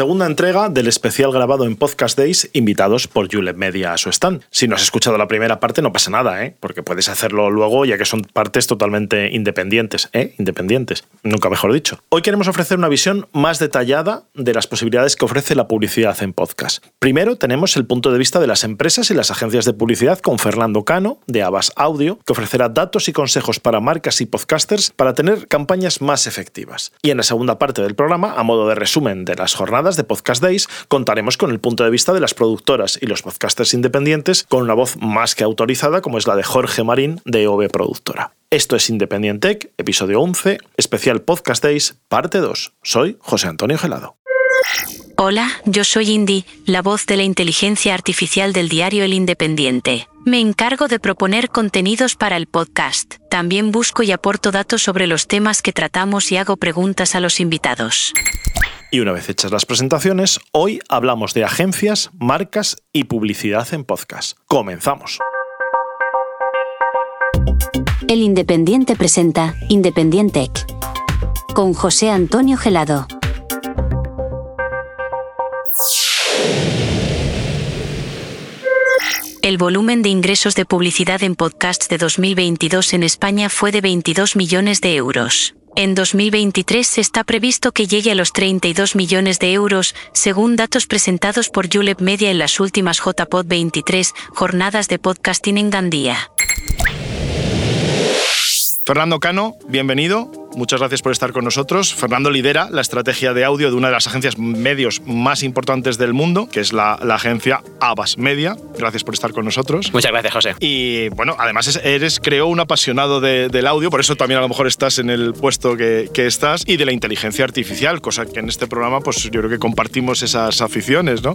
segunda entrega del especial grabado en Podcast Days, invitados por Julep Media a su stand. Si no has escuchado la primera parte, no pasa nada, ¿eh? porque puedes hacerlo luego, ya que son partes totalmente independientes, ¿eh? Independientes, nunca mejor dicho. Hoy queremos ofrecer una visión más detallada de las posibilidades que ofrece la publicidad en podcast. Primero tenemos el punto de vista de las empresas y las agencias de publicidad con Fernando Cano, de Abbas Audio, que ofrecerá datos y consejos para marcas y podcasters para tener campañas más efectivas. Y en la segunda parte del programa, a modo de resumen de las jornadas, de Podcast Days contaremos con el punto de vista de las productoras y los podcasters independientes con una voz más que autorizada como es la de Jorge Marín de OV Productora. Esto es Independiente Tech, episodio 11, especial Podcast Days, parte 2. Soy José Antonio Gelado. Hola, yo soy Indy, la voz de la inteligencia artificial del diario El Independiente. Me encargo de proponer contenidos para el podcast. También busco y aporto datos sobre los temas que tratamos y hago preguntas a los invitados. Y una vez hechas las presentaciones, hoy hablamos de agencias, marcas y publicidad en podcast. Comenzamos. El Independiente presenta Independiente con José Antonio Gelado. El volumen de ingresos de publicidad en podcasts de 2022 en España fue de 22 millones de euros. En 2023 está previsto que llegue a los 32 millones de euros, según datos presentados por Julep Media en las últimas JPod 23 jornadas de podcasting en Gandía. Fernando Cano, bienvenido. Muchas gracias por estar con nosotros. Fernando lidera la estrategia de audio de una de las agencias medios más importantes del mundo, que es la, agencia Abbas Media. Gracias por estar con nosotros. Muchas gracias, José. Y bueno, además eres, creo, un apasionado del audio, por eso también a lo mejor estás en el puesto que, estás, y de la inteligencia artificial, cosa que en este programa, pues yo creo que compartimos esas aficiones, ¿no?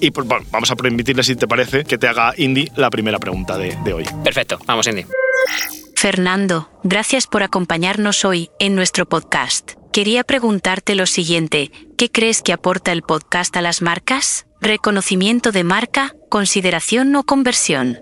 Y pues, bueno, vamos a permitirle, si te parece, que te haga Indy la primera pregunta de, de hoy. Perfecto, vamos, Indy. Fernando, gracias por acompañarnos hoy en nuestro podcast. Quería preguntarte lo siguiente, ¿qué crees que aporta el podcast a las marcas? ¿Reconocimiento de marca, consideración o conversión?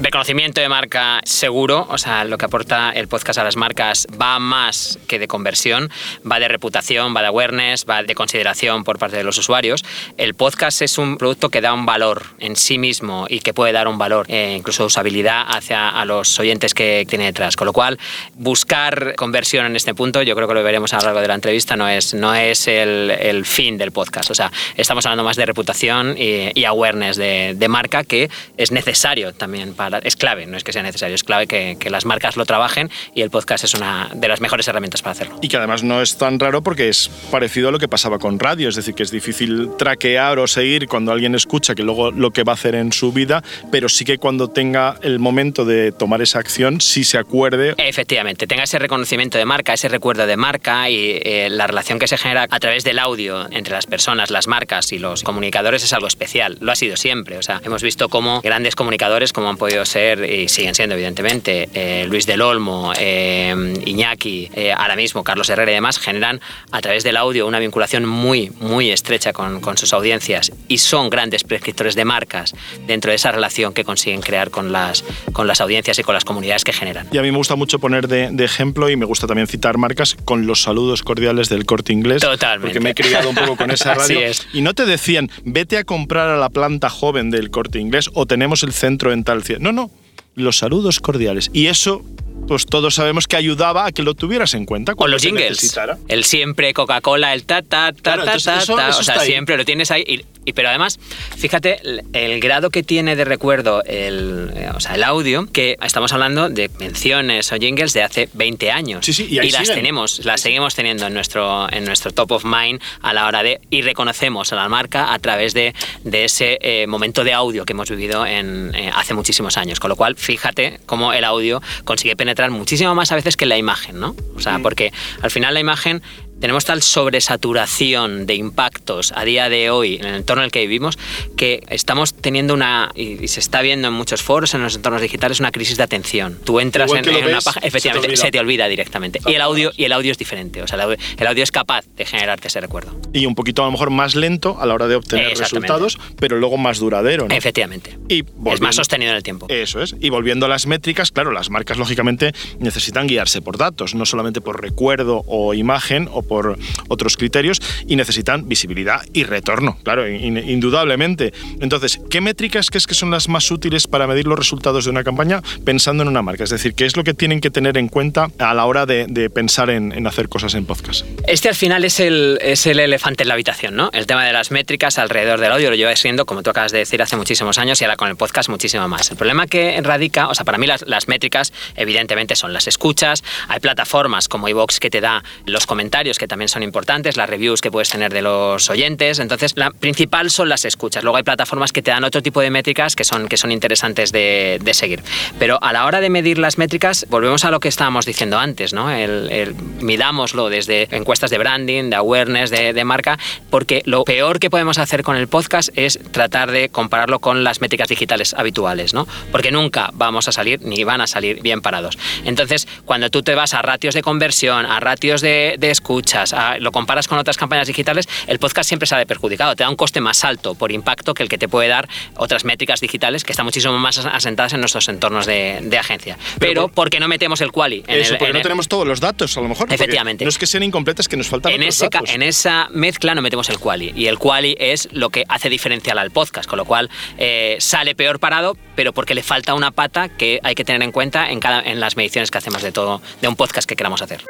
Reconocimiento de marca seguro, o sea, lo que aporta el podcast a las marcas va más que de conversión, va de reputación, va de awareness, va de consideración por parte de los usuarios. El podcast es un producto que da un valor en sí mismo y que puede dar un valor, eh, incluso usabilidad hacia a los oyentes que tiene detrás. Con lo cual, buscar conversión en este punto, yo creo que lo veremos a lo largo de la entrevista, no es, no es el, el fin del podcast. O sea, estamos hablando más de reputación y, awareness de, de marca que es necesario también para es clave, no es que sea necesario, es clave que, las marcas lo trabajen y el podcast es una de las mejores herramientas para hacerlo. Y que además no es tan raro porque es parecido a lo que pasaba con radio, es decir, que es difícil traquear o seguir cuando alguien escucha que luego lo que va a hacer en su vida, pero sí que cuando tenga el momento de tomar esa acción, sí se acuerde. Efectivamente, tenga ese reconocimiento de marca, ese recuerdo de marca y eh, la relación que se genera a través del audio entre las personas, las marcas y los comunicadores es algo especial. Lo ha sido siempre. O sea, hemos visto cómo grandes comunicadores, como han podido ser, y siguen siendo evidentemente, eh, Luis del Olmo, eh, Iñaki, eh, ahora mismo Carlos Herrera y demás, generan a través del audio una vinculación muy, muy estrecha con, con, sus audiencias y son grandes prescriptores de marcas dentro de esa relación que consiguen crear con las, con las audiencias y con las comunidades que generan. Y a mí me gusta mucho poner de, de ejemplo y me gusta también citar marcas con los saludos cordiales del corte inglés. Totalmente. Porque me he criado un poco con esa radio. Así es. Y no te decían, vete a comprar a la planta joven del corte inglés o tenemos el centro en tal no, no, los saludos cordiales. Y eso pues todos sabemos que ayudaba a que lo tuvieras en cuenta. Con los jingles. El siempre Coca-Cola, el ta, ta, ta, ta, ta, O sea, siempre lo tienes ahí. Y, pero además, fíjate el, grado que tiene de recuerdo el, eh, o sea, el audio, que estamos hablando de menciones o jingles de hace 20 años. Sí, sí, y, las tenemos, las seguimos teniendo en nuestro, en nuestro top of mind a la hora de. Y reconocemos a la marca a través de, de ese eh, momento de audio que hemos vivido en, eh, hace muchísimos años. Con lo cual, fíjate cómo el audio consigue penetrar muchísimo más a veces que la imagen, ¿no? O sea, porque al final la imagen tenemos tal sobresaturación de impactos a día de hoy en el entorno en el que vivimos que estamos teniendo una, y, se está viendo en muchos foros, en los entornos digitales, una crisis de atención. Tú entras en, una página, efectivamente, se te, olvida directamente. Y el, audio, y el audio es diferente, o sea, el audio, es capaz de generarte ese recuerdo. Y un poquito a lo mejor más lento a la hora de obtener resultados, pero luego más duradero. ¿no? Efectivamente. Y es más sostenido en el tiempo. Eso es. Y volviendo a las métricas, claro, las marcas lógicamente necesitan guiarse por datos, no solamente por recuerdo o imagen o por otros criterios y necesitan visibilidad y retorno, claro, indudablemente. Entonces, ¿qué métricas crees que son las más útiles para medir los resultados de una campaña pensando en una marca? Es decir, ¿qué es lo que tienen que tener en cuenta a la hora de, pensar en, hacer cosas en podcast? Este al final es el, es el elefante en la habitación, ¿no? El tema de las métricas alrededor del audio lo lleva siendo, como tú acabas de decir, hace muchísimos años y ahora con el podcast muchísimo más. El problema que radica, o sea, para mí las, las métricas evidentemente son las escuchas, hay plataformas como iVoox que te da los comentarios que también son importantes, las reviews que puedes tener de los oyentes, entonces la principal son las escuchas. Luego hay plataformas que te dan otro tipo de métricas que son, que son interesantes de, de seguir. Pero a la hora de medir las métricas, volvemos a lo que estábamos diciendo antes, ¿no? El, midámoslo desde encuestas de branding, de awareness, de, de marca, porque lo peor que podemos hacer con el podcast es tratar de compararlo con las métricas digitales habituales, ¿no? Porque nunca vamos a salir ni van a salir bien parados. Entonces, cuando tú te vas a ratios de conversión, a ratios de, de escuchas, lo comparas con otras campañas digitales, el podcast siempre sale perjudicado. Te da un coste más alto por impacto que el que te puede dar otras métricas digitales que están muchísimo más asentadas en nuestros entornos de, de agencia. Pero, ¿por qué no metemos el quali? En eso, porque no tenemos todos los datos, a lo mejor. Efectivamente. No es que sean incompletas, es que nos faltan en otros ese datos. En esa mezcla no metemos el quali. Y el quali es lo que hace diferencial al podcast, con lo cual eh, sale peor parado, pero porque le falta una pata que hay que tener en cuenta en, cada, en las mediciones que hacemos de todo, de un podcast que queramos hacer.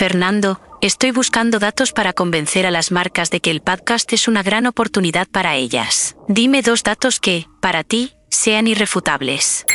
Fernando, estoy buscando datos para convencer a las marcas de que el podcast es una gran oportunidad para ellas. Dime dos datos que, para ti, sean irrefutables.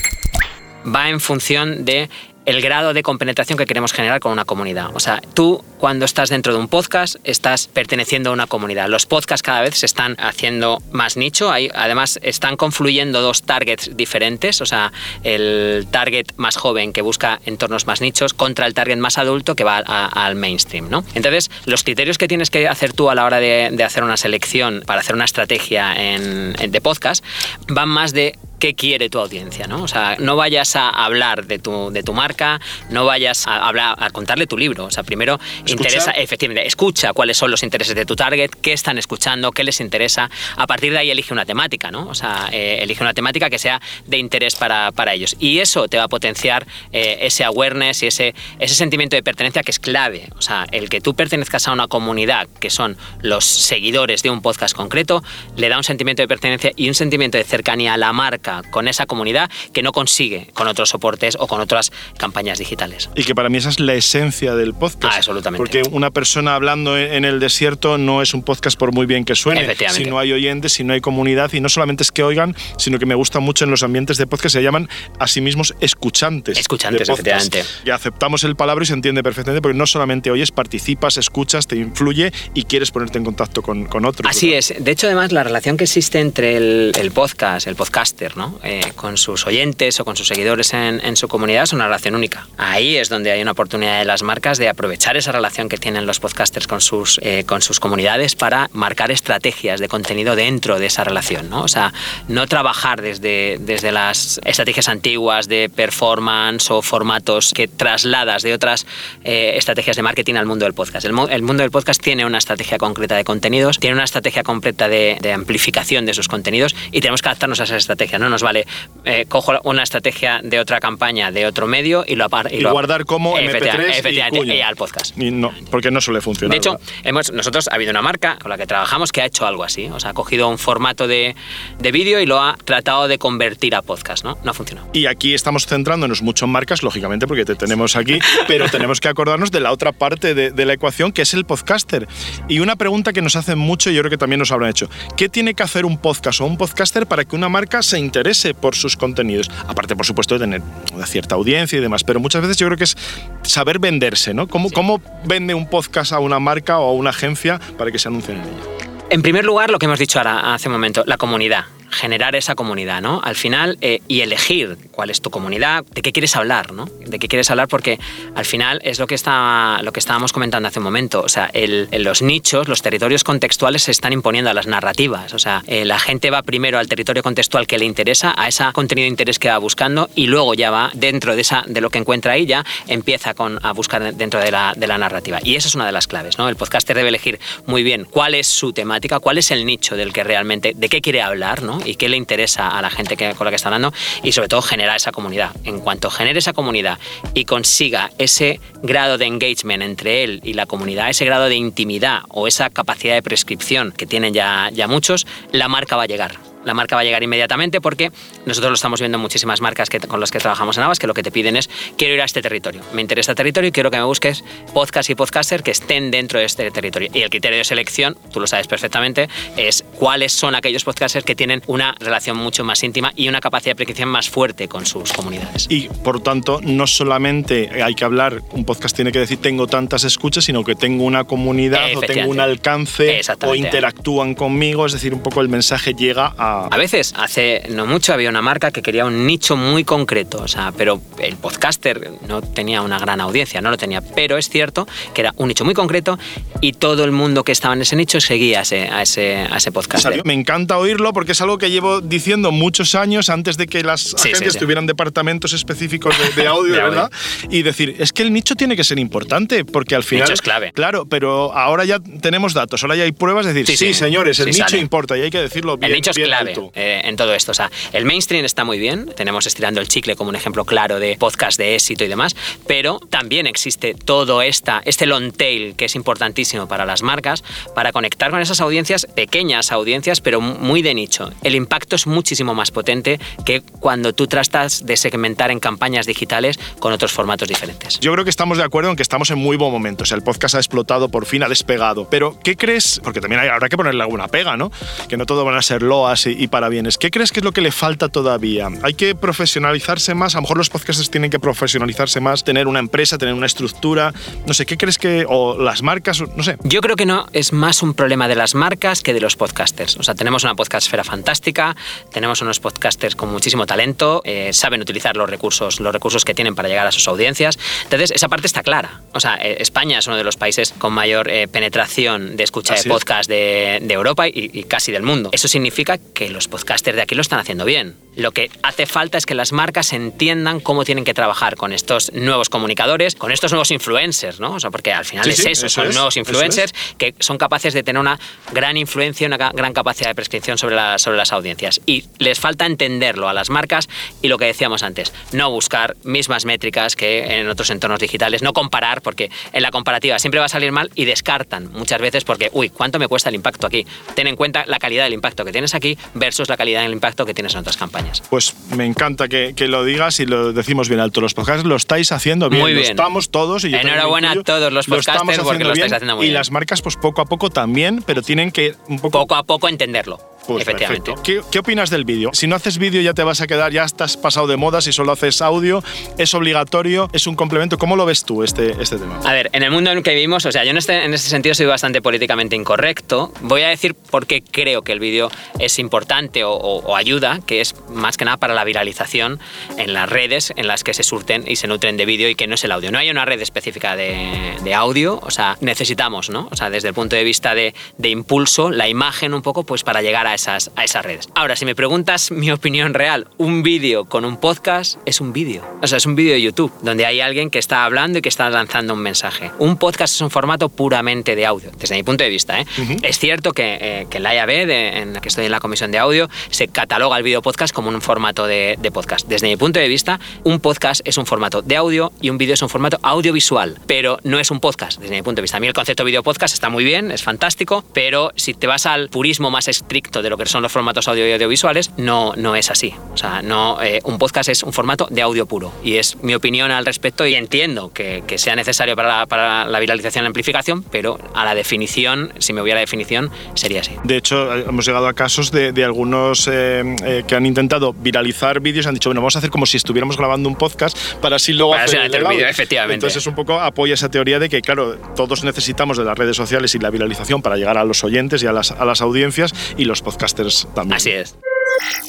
Va en función de el grado de compenetración que queremos generar con una comunidad. O sea, tú cuando estás dentro de un podcast estás perteneciendo a una comunidad. Los podcasts cada vez se están haciendo más nicho, Hay, además están confluyendo dos targets diferentes, o sea, el target más joven que busca entornos más nichos contra el target más adulto que va al mainstream. ¿no? Entonces, los criterios que tienes que hacer tú a la hora de, hacer una selección para hacer una estrategia de podcast van más de qué quiere tu audiencia, ¿no? O sea, no vayas a hablar de tu, de tu marca, no vayas a, hablar, a contarle tu libro. O sea, primero interesa, efectivamente, escucha cuáles son los intereses de tu target, qué están escuchando, qué les interesa. A partir de ahí elige una temática, ¿no? O sea, eh, elige una temática que sea de interés para, para ellos. Y eso te va a potenciar eh, ese awareness y ese, ese sentimiento de pertenencia que es clave. O sea, el que tú pertenezcas a una comunidad que son los seguidores de un podcast concreto, le da un sentimiento de pertenencia y un sentimiento de cercanía a la marca con esa comunidad que no consigue con otros soportes o con otras campañas digitales. Y que para mí esa es la esencia del podcast. Ah, absolutamente. Porque una persona hablando en el desierto no es un podcast por muy bien que suene. Si no hay oyentes, si no hay comunidad, y no solamente es que oigan, sino que me gusta mucho en los ambientes de podcast se llaman a sí mismos escuchantes. Escuchantes, efectivamente. Y aceptamos el palabra y se entiende perfectamente porque no solamente oyes, participas, escuchas, te influye y quieres ponerte en contacto con, con otros. Así es. De hecho, además, la relación que existe entre el, el podcast, el podcaster, Eh, con sus oyentes o con sus seguidores en, su comunidad es una relación única. Ahí es donde hay una oportunidad de las marcas de aprovechar esa relación que tienen los podcasters con sus, eh, con sus comunidades para marcar estrategias de contenido dentro de esa relación. ¿no? O sea, no trabajar desde, desde las estrategias antiguas de performance o formatos que trasladas de otras eh, estrategias de marketing al mundo del podcast. El, mundo del podcast tiene una estrategia concreta de contenidos, tiene una estrategia completa de, amplificación de sus contenidos y tenemos que adaptarnos a esa estrategia. Nos vale, eh, cojo una estrategia de otra campaña, de otro medio y lo Y, guardar como MP3 y, al podcast. no, porque no suele funcionar. De hecho, hemos, nosotros ha habido una marca con la que trabajamos que ha hecho algo así. O sea, ha cogido un formato de, de vídeo y lo ha tratado de convertir a podcast, ¿no? No ha funcionado. Y aquí estamos centrándonos mucho en marcas, lógicamente, porque te tenemos aquí, pero tenemos que acordarnos de la otra parte de, de la ecuación, que es el podcaster. Y una pregunta que nos hacen mucho, y yo creo que también nos habrán hecho, ¿qué tiene que hacer un podcast o un podcaster para que una marca se interese por sus contenidos. Aparte, por supuesto, de tener una cierta audiencia y demás. Pero muchas veces yo creo que es saber venderse, ¿no? ¿Cómo, ¿Cómo vende un podcast a una marca o a una agencia para que se anuncien en ella? En primer lugar, lo que hemos dicho ahora hace un momento, la comunidad generar esa comunidad, ¿no? Al final, eh, y elegir cuál es tu comunidad, de qué quieres hablar, ¿no? De qué quieres hablar, porque al final es lo que, está, lo que estábamos comentando hace un momento. O sea, el, los nichos, los territorios contextuales se están imponiendo a las narrativas. O sea, eh, la gente va primero al territorio contextual que le interesa, a ese contenido de interés que va buscando, y luego ya va dentro de, esa, de lo que encuentra ahí, ya empieza con, a buscar dentro de la, de la narrativa. Y esa es una de las claves, ¿no? El podcaster debe elegir muy bien cuál es su temática, cuál es el nicho del que realmente, de qué quiere hablar, ¿no? Y qué le interesa a la gente que, con la que está hablando y sobre todo generar esa comunidad. En cuanto genere esa comunidad y consiga ese grado de engagement entre él y la comunidad, ese grado de intimidad o esa capacidad de prescripción que tienen ya, ya muchos, la marca va a llegar la marca va a llegar inmediatamente porque nosotros lo estamos viendo en muchísimas marcas que, con las que trabajamos en Avas que lo que te piden es quiero ir a este territorio, me interesa este territorio y quiero que me busques podcast y podcaster que estén dentro de este territorio. Y el criterio de selección, tú lo sabes perfectamente, es cuáles son aquellos podcasters que tienen una relación mucho más íntima y una capacidad de predicción más fuerte con sus comunidades. Y por tanto, no solamente hay que hablar, un podcast tiene que decir tengo tantas escuchas, sino que tengo una comunidad o tengo un alcance o interactúan conmigo, es decir, un poco el mensaje llega a a veces, hace no mucho había una marca que quería un nicho muy concreto, o sea, pero el podcaster no tenía una gran audiencia, no lo tenía, pero es cierto que era un nicho muy concreto y todo el mundo que estaba en ese nicho seguía a ese, a ese, a ese podcaster. me encanta oírlo porque es algo que llevo diciendo muchos años antes de que las agencias tuvieran departamentos específicos de, audio, ¿verdad? Y decir, es que el nicho tiene que ser importante porque al final... El nicho es clave. Claro, pero ahora ya tenemos datos, ahora ya hay pruebas, de decir, sí, señores, el nicho importa y hay que decirlo bien. El nicho es clave eh, en todo esto. O sea, el mainstream está muy bien, tenemos Estirando el Chicle como un ejemplo claro de podcast de éxito y demás, pero también existe todo esta, este long tail que es importantísimo para las marcas para conectar con esas audiencias, pequeñas audiencias, pero muy de nicho. El impacto es muchísimo más potente que cuando tú tratas de segmentar en campañas digitales con otros formatos diferentes. Yo creo que estamos de acuerdo en que estamos en muy buen momento. O sea, el podcast ha explotado, por fin ha despegado. Pero, ¿qué crees? Porque también habrá que ponerle alguna pega, ¿no? Que no todo van a ser loas y, y para bienes. ¿Qué crees que es lo que le falta todavía? Hay que profesionalizarse más, a lo mejor los podcasters tienen que profesionalizarse más, tener una empresa, tener una estructura, no sé, ¿qué crees que, o las marcas, no sé? Yo creo que no, es más un problema de las marcas que de los podcasters. O sea, tenemos una podcastfera fantástica, tenemos unos podcasters con muchísimo talento, eh, saben utilizar los recursos, los recursos que tienen para llegar a sus audiencias. Entonces, esa parte está clara. O sea, eh, España es uno de los países con mayor eh, penetración de escucha de podcast de, Europa y, y, casi del mundo. Eso significa que los podcasters de aquí lo están haciendo bien. Lo que hace falta es que las marcas entiendan cómo tienen que trabajar con estos nuevos comunicadores, con estos nuevos influencers, ¿no? O sea, porque al final es eso, son nuevos influencers que son capaces de tener una gran influencia, una gran capacidad de prescripción sobre, sobre las audiencias. Y les falta entenderlo a las marcas y lo que decíamos antes, no buscar mismas métricas que en otros entornos digitales, no comparar, porque en la comparativa siempre va a salir mal y descartan muchas veces porque, uy, ¿cuánto me cuesta el impacto aquí? Ten en cuenta la calidad del impacto que tienes aquí versus la calidad del impacto que tienes en otras campañas. Pues me encanta que, lo digas y lo decimos bien alto. Los podcasts lo estáis haciendo bien. Muy bien. Lo estamos todos. Y Enhorabuena a todos los podcasters porque lo estáis haciendo muy bien. Y las marcas, pues poco a poco también, pero tienen que un poco. Poco a poco entenderlo. Pues Efectivamente. ¿Qué, ¿Qué, opinas del vídeo? Si no haces vídeo ya te vas a quedar, ya estás pasado de moda, si solo haces audio, es obligatorio, es un complemento. ¿Cómo lo ves tú este, este tema? A ver, en el mundo en el que vivimos, o sea, yo en este, en este sentido soy bastante políticamente incorrecto. Voy a decir por qué creo que el vídeo es importante o, o, ayuda, que es más que nada para la viralización en las redes en las que se surten y se nutren de vídeo y que no es el audio. No hay una red específica de, de audio, o sea, necesitamos, ¿no? O sea, desde el punto de vista de, de impulso, la imagen un poco, pues para llegar a esas, a esas redes. Ahora, si me preguntas mi opinión real, un vídeo con un podcast es un vídeo. O sea, es un vídeo de YouTube, donde hay alguien que está hablando y que está lanzando un mensaje. Un podcast es un formato puramente de audio, desde mi punto de vista. ¿eh? Es cierto que, eh, que en la IAB, en la que estoy en la comisión de audio, se cataloga el vídeo podcast como un formato de, podcast. Desde mi punto de vista, un podcast es un formato de audio y un vídeo es un formato audiovisual, pero no es un podcast, desde mi punto de vista. A mí el concepto de vídeo podcast está muy bien, es fantástico, pero si te vas al purismo más estricto de lo que son los formatos audio y audiovisuales, no, no es así. O sea, no, eh, un podcast es un formato de audio puro y es mi opinión al respecto y entiendo que, sea necesario para la, para la, viralización y la amplificación, pero a la definición, si me hubiera definición, sería así. De hecho, hemos llegado a casos de, de algunos eh, eh, que han intentado viralizar vídeos y han dicho, bueno, vamos a hacer como si estuviéramos grabando un podcast para así luego para hacer, el, vídeo, efectivamente. Entonces, un poco apoya esa teoría de que, claro, todos necesitamos de las redes sociales y la viralización para llegar a los oyentes y a las, a las audiencias y los podcasters también. Así es.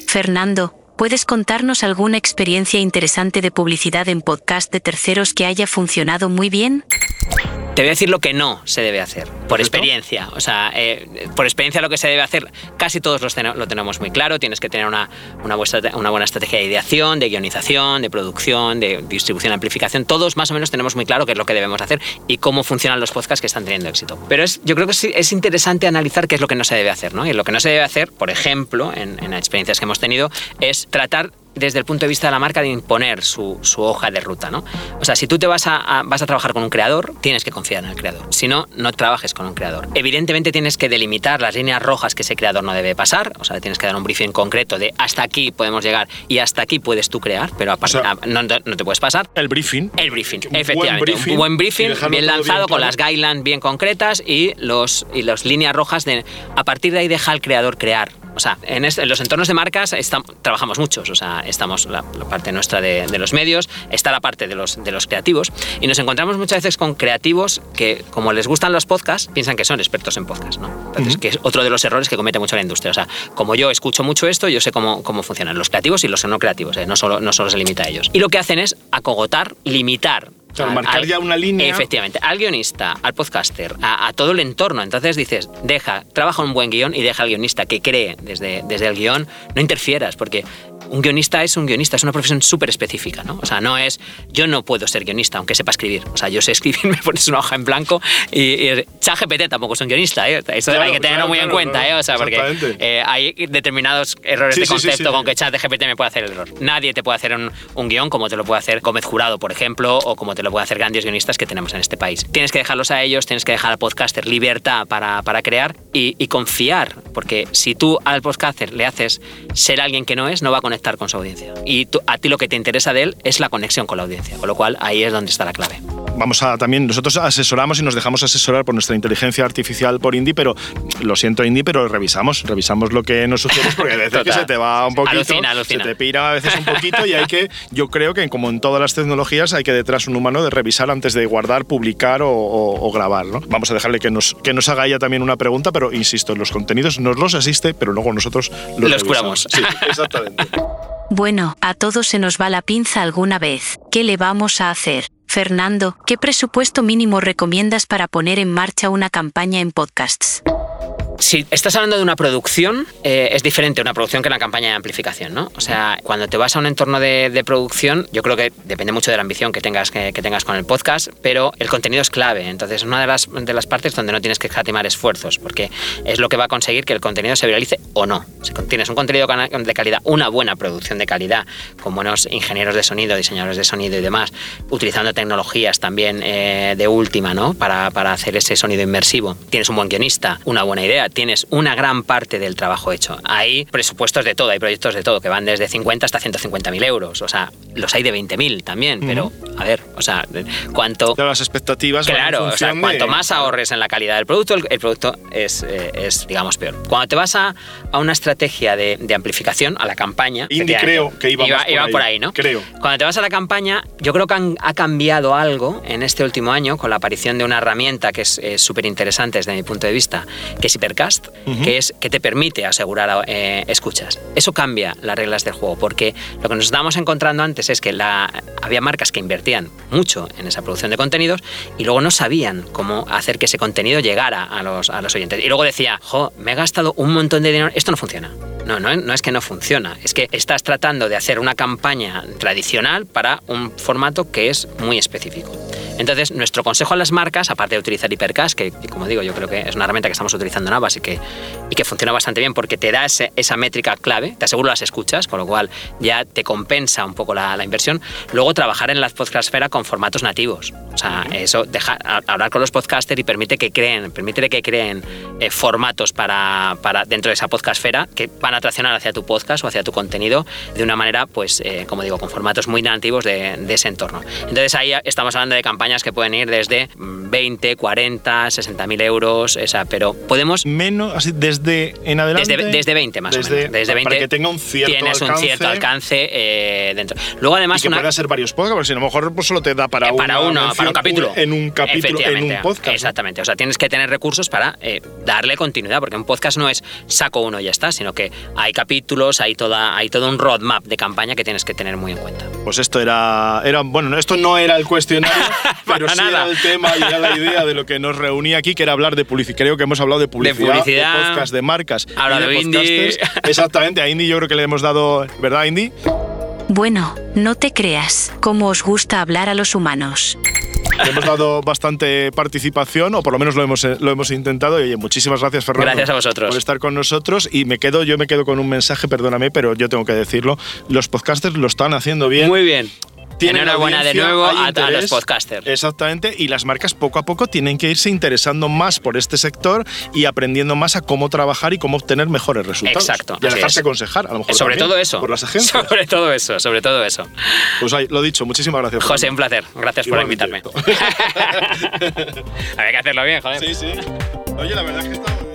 Fernando, ¿puedes contarnos alguna experiencia interesante de publicidad en podcast de terceros que haya funcionado muy bien? Te voy a decir lo que no se debe hacer, por experiencia. O sea, eh, por experiencia lo que se debe hacer, casi todos los lo tenemos muy claro. Tienes que tener una, una, una buena estrategia de ideación, de guionización, de producción, de distribución, amplificación. Todos más o menos tenemos muy claro qué es lo que debemos hacer y cómo funcionan los podcasts que están teniendo éxito. Pero es, yo creo que es, interesante analizar qué es lo que no se debe hacer. ¿no? Y lo que no se debe hacer, por ejemplo, en, en experiencias que hemos tenido, es tratar desde el punto de vista de la marca de imponer su, su hoja de ruta, ¿no? O sea, si tú te vas a, vas a trabajar con un creador, tienes que confiar en el creador. Si no, no trabajes con un creador. Evidentemente tienes que delimitar las líneas rojas que ese creador no debe pasar, o sea, tienes que dar un briefing concreto de hasta aquí podemos llegar y hasta aquí puedes tú crear, pero aparte no, no, te puedes pasar. El briefing. El briefing, efectivamente. un buen briefing, bien lanzado, con las guidelines bien concretas y los, y las líneas rojas de... A partir de ahí deja al creador crear o sea, en, los entornos de marcas trabajamos muchos, o sea, estamos la, parte nuestra de, los medios, está la parte de los, de los creativos, y nos encontramos muchas veces con creativos que, como les gustan los podcasts, piensan que son expertos en podcasts, ¿no? Entonces, que es otro de los errores que comete mucho la industria. O sea, como yo escucho mucho esto, yo sé cómo, cómo funcionan los creativos y los no creativos, ¿eh? no, solo, no solo se limita a ellos. Y lo que hacen es acogotar, limitar marcar ya una línea. Efectivamente, al guionista, al podcaster, a, todo el entorno. Entonces dices, deja, trabaja un buen guion y deja al guionista que cree desde, desde el guion, no interfieras, porque un guionista es un guionista, es una profesión súper específica, ¿no? O sea, no es, yo no puedo ser guionista, aunque sepa escribir. O sea, yo sé escribir, me pones una hoja en blanco y, y ChatGPT tampoco es un guionista, ¿eh? Eso hay que tenerlo muy en cuenta, ¿eh? O sea, porque eh, hay determinados errores de concepto con que ChatGPT me puede hacer el error. Nadie te puede hacer un, un, guion como te lo puede hacer Gómez Jurado, por ejemplo, o como te lo puede hacer grandes guionistas que tenemos en este país. Tienes que dejarlos a ellos, tienes que dejar al podcaster libertad para, para crear y, y confiar, porque si tú al podcaster le haces ser alguien que no es, no va a conectar con su audiencia. Y a ti lo que te interesa de él es la conexión con la audiencia, con lo cual ahí es donde está la clave. Vamos a también, nosotros asesoramos y nos dejamos asesorar por nuestra inteligencia artificial por Indie, pero lo siento Indie, pero revisamos, revisamos lo que nos sucede porque a veces que se te va un poquito, se te pira a veces un poquito y hay que, yo creo que como en todas las tecnologías hay que detrás un humano de revisar antes de guardar, publicar o, grabar. ¿no? Vamos a dejarle que nos, que nos haga ella también una pregunta, pero insisto, en los contenidos nos los asiste, pero luego nosotros los, los curamos. Sí, exactamente. Bueno, a todos se nos va la pinza alguna vez. ¿Qué le vamos a hacer? Fernando, ¿qué presupuesto mínimo recomiendas para poner en marcha una campaña en podcasts? Si estás hablando de una producción, eh, es diferente una producción que una campaña de amplificación, ¿no? O sea, cuando te vas a un entorno de, producción, yo creo que depende mucho de la ambición que tengas, que, tengas con el podcast, pero el contenido es clave. Entonces, es una de las, de las partes donde no tienes que escatimar esfuerzos, porque es lo que va a conseguir que el contenido se viralice o no. Si tienes un contenido de calidad, una buena producción de calidad, con buenos ingenieros de sonido, diseñadores de sonido y demás, utilizando tecnologías también eh, de última, ¿no? Para, para hacer ese sonido inmersivo. Tienes un buen guionista, una buena idea tienes una gran parte del trabajo hecho. Hay presupuestos de todo, hay proyectos de todo, que van desde 50 hasta 150.000 euros. O sea, los hay de 20.000 también, pero a ver, o sea, cuánto... las expectativas... Claro, o sea, cuanto más ahorres en la calidad del producto, el, producto es, eh, es, digamos, peor. Cuando te vas a, a una estrategia de, de, amplificación, a la campaña... Indie creo que iba, por, ahí. ¿no? Creo. Cuando te vas a la campaña, yo creo que ha cambiado algo en este último año con la aparición de una herramienta que es súper interesante desde mi punto de vista, que es hiper que es que te permite asegurar eh, escuchas. Eso cambia las reglas del juego, porque lo que nos estábamos encontrando antes es que la, había marcas que invertían mucho en esa producción de contenidos y luego no sabían cómo hacer que ese contenido llegara a los, a los oyentes. Y luego decía, jo, me he gastado un montón de dinero, esto no funciona. No, no, no es que no funciona, es que estás tratando de hacer una campaña tradicional para un formato que es muy específico. Entonces, nuestro consejo a las marcas, aparte de utilizar Hipercast, que, como digo, yo creo que es una herramienta que estamos utilizando en Abbas y que, y que funciona bastante bien porque te da esa métrica clave, te aseguro las escuchas, con lo cual ya te compensa un poco la, inversión. Luego, trabajar en la podcastfera con formatos nativos. O sea, eso, dejar, hablar con los podcasters y permite que creen, permite que creen eh, formatos para, para, dentro de esa podcastfera que van a traccionar hacia tu podcast o hacia tu contenido de una manera, pues, eh, como digo, con formatos muy nativos de, de ese entorno. Entonces, ahí estamos hablando de campañas que pueden ir desde 20, 40, 60 mil euros, esa, pero podemos... Menos, así, desde en adelante... Desde, desde 20 más desde, o menos. Desde 20 para que tenga un cierto tienes alcance. un cierto alcance eh, dentro. Luego además... Y que una, pueda ser varios podcasts, porque si a lo mejor pues, solo te da para, eh, para, una uno, para un capítulo. En un capítulo, en un podcast. Exactamente, o sea, tienes que tener recursos para eh, darle continuidad, porque un podcast no es saco uno y ya está, sino que hay capítulos, hay, toda, hay todo un roadmap de campaña que tienes que tener muy en cuenta. Pues esto era, era bueno, esto no era el cuestionario, Pero sí nada. era el tema y era la idea de lo que nos reunía aquí, que era hablar de publicidad. Creo que hemos hablado de publicidad, publicidad, podcast, de marcas. habla y de podcasters. Exactamente, a Indy yo creo que le hemos dado, ¿verdad, Indy? Bueno, no te creas, cómo os gusta hablar a los humanos. Le hemos dado bastante participación, o por lo menos lo hemos, lo hemos intentado. Y oye, muchísimas gracias, Fernando. Gracias a vosotros. Por estar con nosotros. Y me quedo, yo me quedo con un mensaje, perdóname, pero yo tengo que decirlo. Los podcasters lo están haciendo bien. Muy bien. Tienen Enhorabuena de nuevo a, a interés. los podcasters. Exactamente, y las marcas poco a poco tienen que irse interesando más por este sector y aprendiendo más a cómo trabajar y cómo obtener mejores resultados. Exacto, Y a dejarse es. aconsejar, a lo mejor. Sobre también, todo eso. Por las agencias. Sobre todo eso, sobre todo eso. Pues ahí, lo dicho, muchísimas gracias. José, un placer. Gracias por invitarme. Había que hacerlo bien, joder. Sí, sí. Oye, la verdad es que está.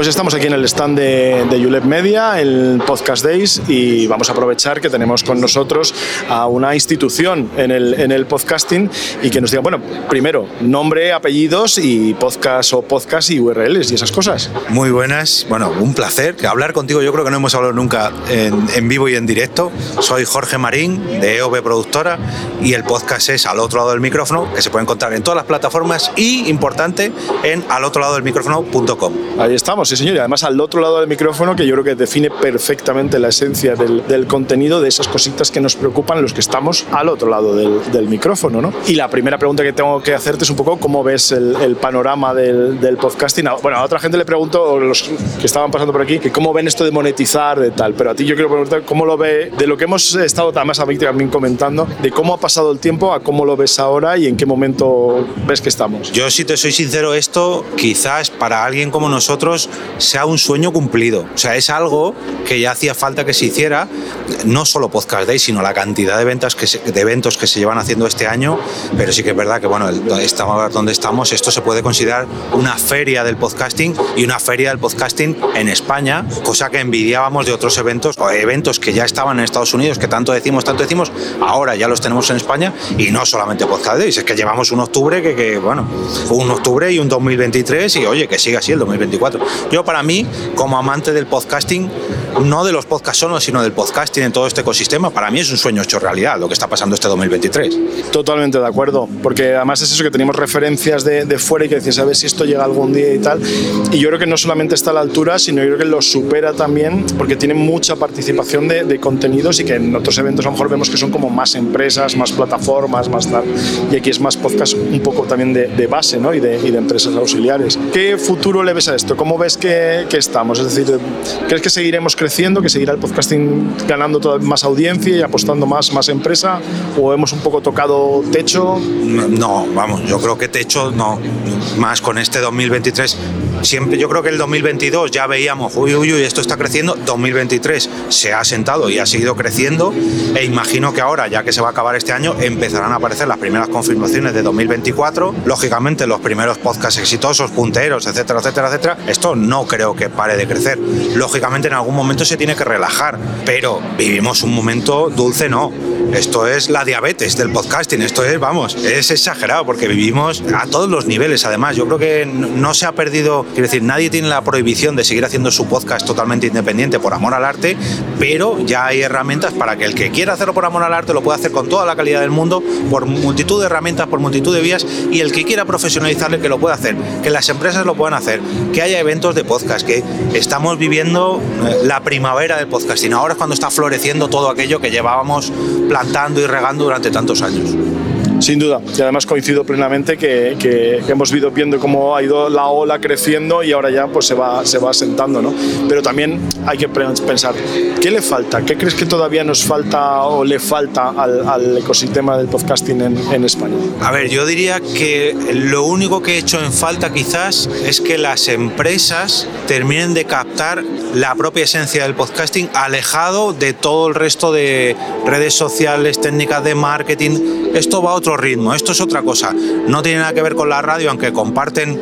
Pues estamos aquí en el stand de, de Julep Media, el Podcast Days, y vamos a aprovechar que tenemos con nosotros a una institución en el, en el podcasting y que nos diga, bueno, primero, nombre, apellidos y podcast o podcast y URLs y esas cosas. Muy buenas, bueno, un placer hablar contigo. Yo creo que no hemos hablado nunca en, en vivo y en directo. Soy Jorge Marín de EOB Productora y el podcast es Al otro lado del micrófono, que se puede encontrar en todas las plataformas y, importante, en al otro lado del micrófono.com. Ahí estamos, sí señor, y además al otro lado del micrófono que yo creo que define perfectamente la esencia del, contenido, de esas cositas que nos preocupan los que estamos al otro lado del, micrófono, ¿no? Y la primera pregunta que tengo que hacerte es un poco cómo ves el, panorama del, podcasting. A- Bueno, a otra gente le pregunto, los que estaban pasando por aquí, que cómo ven esto de monetizar, de tal, pero a ti yo quiero preguntar cómo lo ve, de lo que hemos estado además a mí también comentando, de cómo ha pasado el tiempo a cómo lo ves ahora y en qué momento ves que estamos. Yo, si te soy sincero, esto quizás para alguien como nosotros sea un sueño cumplido. O sea, es algo que ya hacía falta que se hiciera, no solo Podcast Day, sino la cantidad de, ventas que de eventos que se llevan haciendo este año. Pero sí que es verdad que, bueno, estamos donde estamos, esto se puede considerar una feria del podcasting y una feria del podcasting en España, cosa que envidiábamos de otros eventos o eventos que ya estaban en Estados Unidos, que tanto decimos, tanto decimos, ahora ya los tenemos en España y no solamente Podcast Days, es que llevamos un octubre que, que, bueno, un octubre y un 2023 y oye, que siga así el 2024. Yo para mí, como amante del podcasting, no de los podcasts solo, sino del podcasting en todo este ecosistema, para mí es un sueño hecho realidad lo que está pasando este 2023. Totalmente de acuerdo, porque además es eso que tenemos referencias de, de fuera y que decís, a ver si esto llega algún día y tal. Y yo creo que no solamente está a la altura, sino yo creo que lo supera también, porque tiene mucha participación de, de contenidos y que en otros eventos a lo mejor vemos que son como más empresas, más plataformas, más tal. Y aquí es más podcast un poco también de, de base ¿no? y, de, y de empresas auxiliares. ¿Qué futuro le ves a esto? ¿Cómo ves que, que estamos? Es decir, ¿crees que seguiremos creciendo, que seguirá el podcasting ganando toda- más audiencia y apostando más, más empresa? ¿O hemos un poco tocado techo? No, vamos, yo creo que techo no. Más con este 2023. Siempre, yo creo que el 2022 ya veíamos, uy, uy, uy, esto está creciendo. 2023 se ha sentado y ha seguido creciendo. E imagino que ahora, ya que se va a acabar este año, empezarán a aparecer las primeras confirmaciones de 2024. Lógicamente, los primeros podcasts exitosos, punteros, etcétera, etcétera, etcétera. Esto no creo que pare de crecer. Lógicamente, en algún momento se tiene que relajar, pero vivimos un momento dulce, no. Esto es la diabetes del podcasting. Esto es, vamos, es exagerado porque vivimos a todos los niveles. Además, yo creo que no se ha perdido, quiero decir, nadie tiene la prohibición de seguir haciendo su podcast totalmente independiente por amor al arte, pero ya hay herramientas para que el que quiera hacerlo por amor al arte lo pueda hacer con toda la calidad del mundo, por multitud de herramientas, por multitud de vías, y el que quiera profesionalizarle que lo pueda hacer, que las empresas lo puedan hacer, que haya eventos de podcast, que estamos viviendo eh, la primavera del podcasting. Ahora es cuando está floreciendo todo aquello que llevábamos plantando y regando durante tantos años. Sin duda, y además coincido plenamente que, que- que hemos ido viendo cómo ha ido la ola creciendo y ahora ya pues se va, se va asentando, ¿no? Pero también hay que pensar, ¿qué le falta? ¿Qué crees que todavía nos falta o le falta al, al ecosistema del podcasting en, en España? A ver, yo diría que lo único que he hecho en falta quizás es que las empresas terminen de captar la propia esencia del podcasting alejado de todo el resto de redes sociales, técnicas de marketing. Esto va a otro ritmo, esto es otra cosa. No tiene nada que ver con la radio, aunque comparten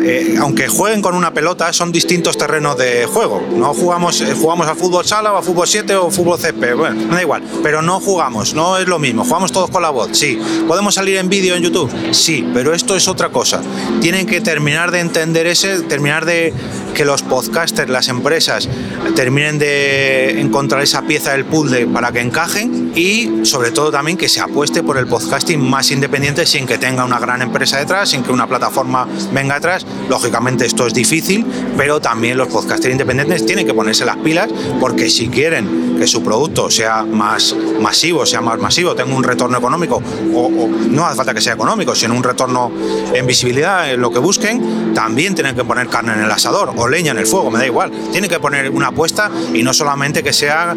eh, aunque jueguen con una pelota, son distintos terrenos de juego. No jugamos, eh, jugamos a fútbol sala o a fútbol 7 o fútbol CP, bueno, da igual, pero no jugamos, no es lo mismo. Jugamos todos con la voz, sí. ¿Podemos salir en vídeo en YouTube? Sí, pero esto es otra cosa. Tienen que terminar de entender ese, terminar de que los podcasters, las empresas, terminen de encontrar esa pieza del puzzle para que encajen y sobre todo también que se apueste por el podcasting más independiente sin que tenga una gran empresa detrás, sin que una plataforma venga atrás. Lógicamente esto es difícil, pero también los podcasters independientes tienen que ponerse las pilas porque si quieren que su producto sea más masivo, sea más masivo, tenga un retorno económico o, no hace falta que sea económico, sino un retorno en visibilidad, en lo que busquen, también tienen que poner carne en el asador leña en el fuego, me da igual. Tienen que poner una apuesta y no solamente que sea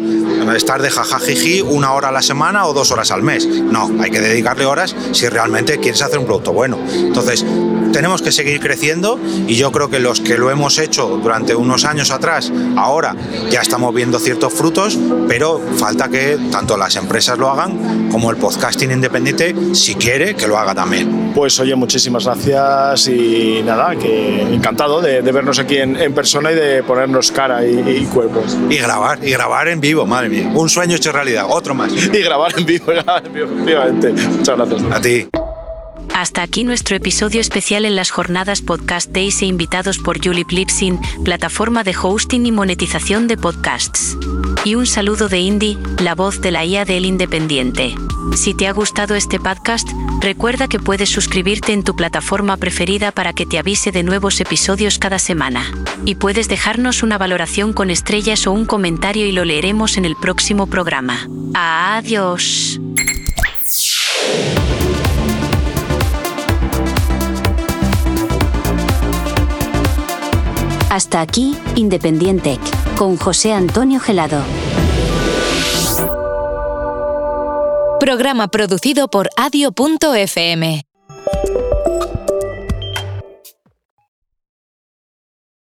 estar de jajajiji una hora a la semana o dos horas al mes. No, hay que dedicarle horas si realmente quieres hacer un producto bueno. Entonces, tenemos que seguir creciendo y yo creo que los que lo hemos hecho durante unos años atrás, ahora ya estamos viendo ciertos frutos, pero falta que tanto las empresas lo hagan como el podcasting independiente, si quiere, que lo haga también. Pues oye, muchísimas gracias y nada, que encantado de, vernos aquí en, persona y de ponernos cara y, cuerpos. Y grabar, y grabar en vivo, madre mía. Un sueño hecho realidad, otro más. Y grabar en vivo, grabar en vivo, efectivamente. Muchas gracias. A ti. Hasta aquí nuestro episodio especial en las jornadas Podcast Days e invitados por Julie Lipsin, plataforma de hosting y monetización de podcasts. Y un saludo de Indy, la voz de la IA del Independiente. Si te ha gustado este podcast, recuerda que puedes suscribirte en tu plataforma preferida para que te avise de nuevos episodios cada semana. Y puedes dejarnos una valoración con estrellas o un comentario y lo leeremos en el próximo programa. Adiós. Hasta aquí, Independiente, con José Antonio Gelado. Programa producido por adio.fm.